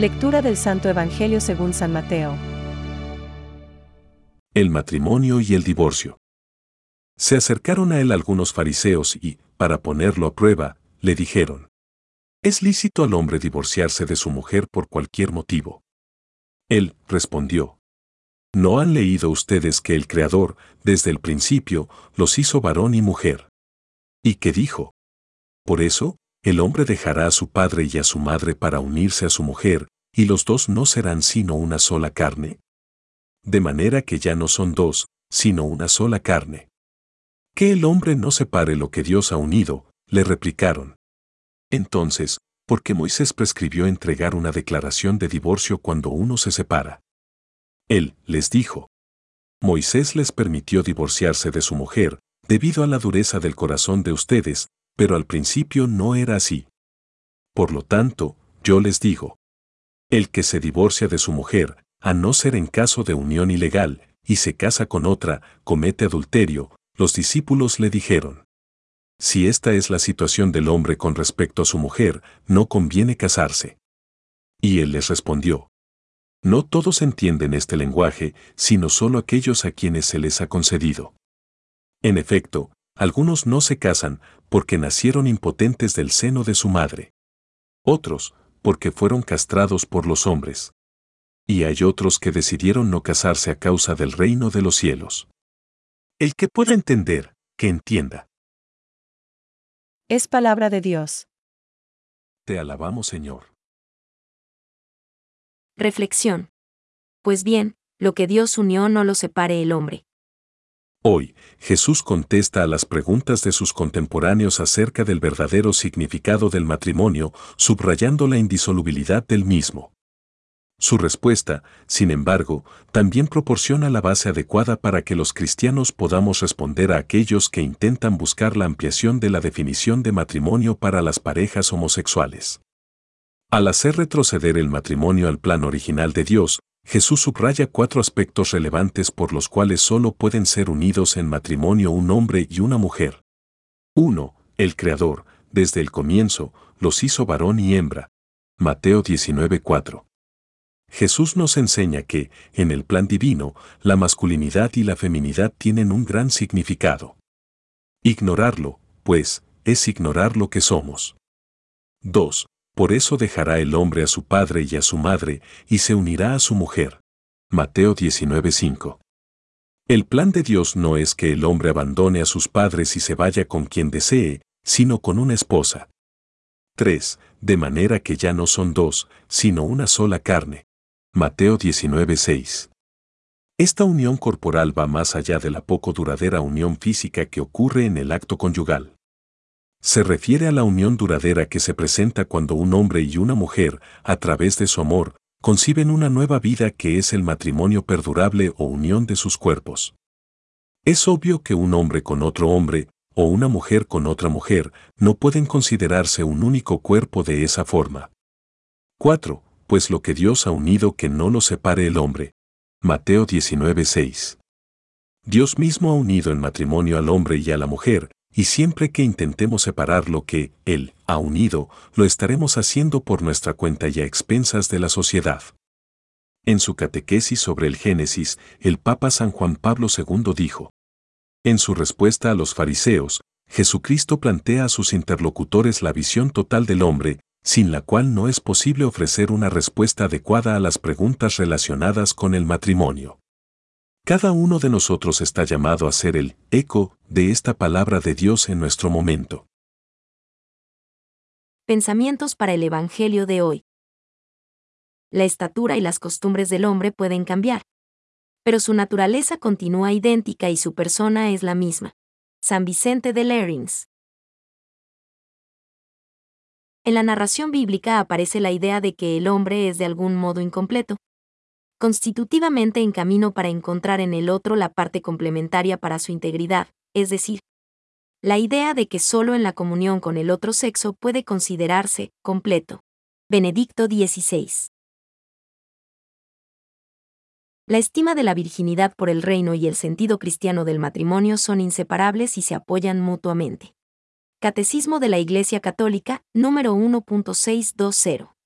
Lectura del Santo Evangelio según San Mateo. El matrimonio y el divorcio. Se acercaron a él algunos fariseos y, para ponerlo a prueba, le dijeron, ¿Es lícito al hombre divorciarse de su mujer por cualquier motivo? Él respondió, ¿No han leído ustedes que el Creador, desde el principio, los hizo varón y mujer? ¿Y qué dijo? Por eso, el hombre dejará a su padre y a su madre para unirse a su mujer, y los dos no serán sino una sola carne. De manera que ya no son dos, sino una sola carne. Que el hombre no separe lo que Dios ha unido, le replicaron. Entonces, ¿por qué Moisés prescribió entregar una declaración de divorcio cuando uno se separa? Él les dijo. Moisés les permitió divorciarse de su mujer, debido a la dureza del corazón de ustedes, pero al principio no era así. Por lo tanto, yo les digo, el que se divorcia de su mujer, a no ser en caso de unión ilegal, y se casa con otra, comete adulterio, los discípulos le dijeron. Si esta es la situación del hombre con respecto a su mujer, no conviene casarse. Y él les respondió. No todos entienden este lenguaje, sino solo aquellos a quienes se les ha concedido. En efecto, algunos no se casan porque nacieron impotentes del seno de su madre. Otros, porque fueron castrados por los hombres. Y hay otros que decidieron no casarse a causa del reino de los cielos. El que pueda entender, que entienda. Es palabra de Dios. Te alabamos, Señor. Reflexión. Pues bien, lo que Dios unió no lo separe el hombre. Hoy, Jesús contesta a las preguntas de sus contemporáneos acerca del verdadero significado del matrimonio, subrayando la indisolubilidad del mismo. Su respuesta, sin embargo, también proporciona la base adecuada para que los cristianos podamos responder a aquellos que intentan buscar la ampliación de la definición de matrimonio para las parejas homosexuales. Al hacer retroceder el matrimonio al plan original de Dios, Jesús subraya cuatro aspectos relevantes por los cuales solo pueden ser unidos en matrimonio un hombre y una mujer. 1. El Creador, desde el comienzo, los hizo varón y hembra. Mateo 19:4. Jesús nos enseña que, en el plan divino, la masculinidad y la feminidad tienen un gran significado. Ignorarlo, pues, es ignorar lo que somos. 2. Por eso dejará el hombre a su padre y a su madre, y se unirá a su mujer. Mateo 19:5. El plan de Dios no es que el hombre abandone a sus padres y se vaya con quien desee, sino con una esposa. 3. De manera que ya no son dos, sino una sola carne. Mateo 19:6. Esta unión corporal va más allá de la poco duradera unión física que ocurre en el acto conyugal. Se refiere a la unión duradera que se presenta cuando un hombre y una mujer, a través de su amor, conciben una nueva vida que es el matrimonio perdurable o unión de sus cuerpos. Es obvio que un hombre con otro hombre, o una mujer con otra mujer, no pueden considerarse un único cuerpo de esa forma. 4. Pues lo que Dios ha unido que no lo separe el hombre. Mateo 19:6. Dios mismo ha unido en matrimonio al hombre y a la mujer, y siempre que intentemos separar lo que Él ha unido, lo estaremos haciendo por nuestra cuenta y a expensas de la sociedad. En su catequesis sobre el Génesis, el Papa San Juan Pablo II dijo, En su respuesta a los fariseos, Jesucristo plantea a sus interlocutores la visión total del hombre, sin la cual no es posible ofrecer una respuesta adecuada a las preguntas relacionadas con el matrimonio. Cada uno de nosotros está llamado a ser el eco de esta palabra de Dios en nuestro momento. Pensamientos para el Evangelio de hoy. La estatura y las costumbres del hombre pueden cambiar, pero su naturaleza continúa idéntica y su persona es la misma. San Vicente de Lerins. En la narración bíblica aparece la idea de que el hombre es de algún modo incompleto, constitutivamente en camino para encontrar en el otro la parte complementaria para su integridad, es decir, la idea de que solo en la comunión con el otro sexo puede considerarse completo. Benedicto XVI. La estima de la virginidad por el reino y el sentido cristiano del matrimonio son inseparables y se apoyan mutuamente. Catecismo de la Iglesia Católica, número 1.620.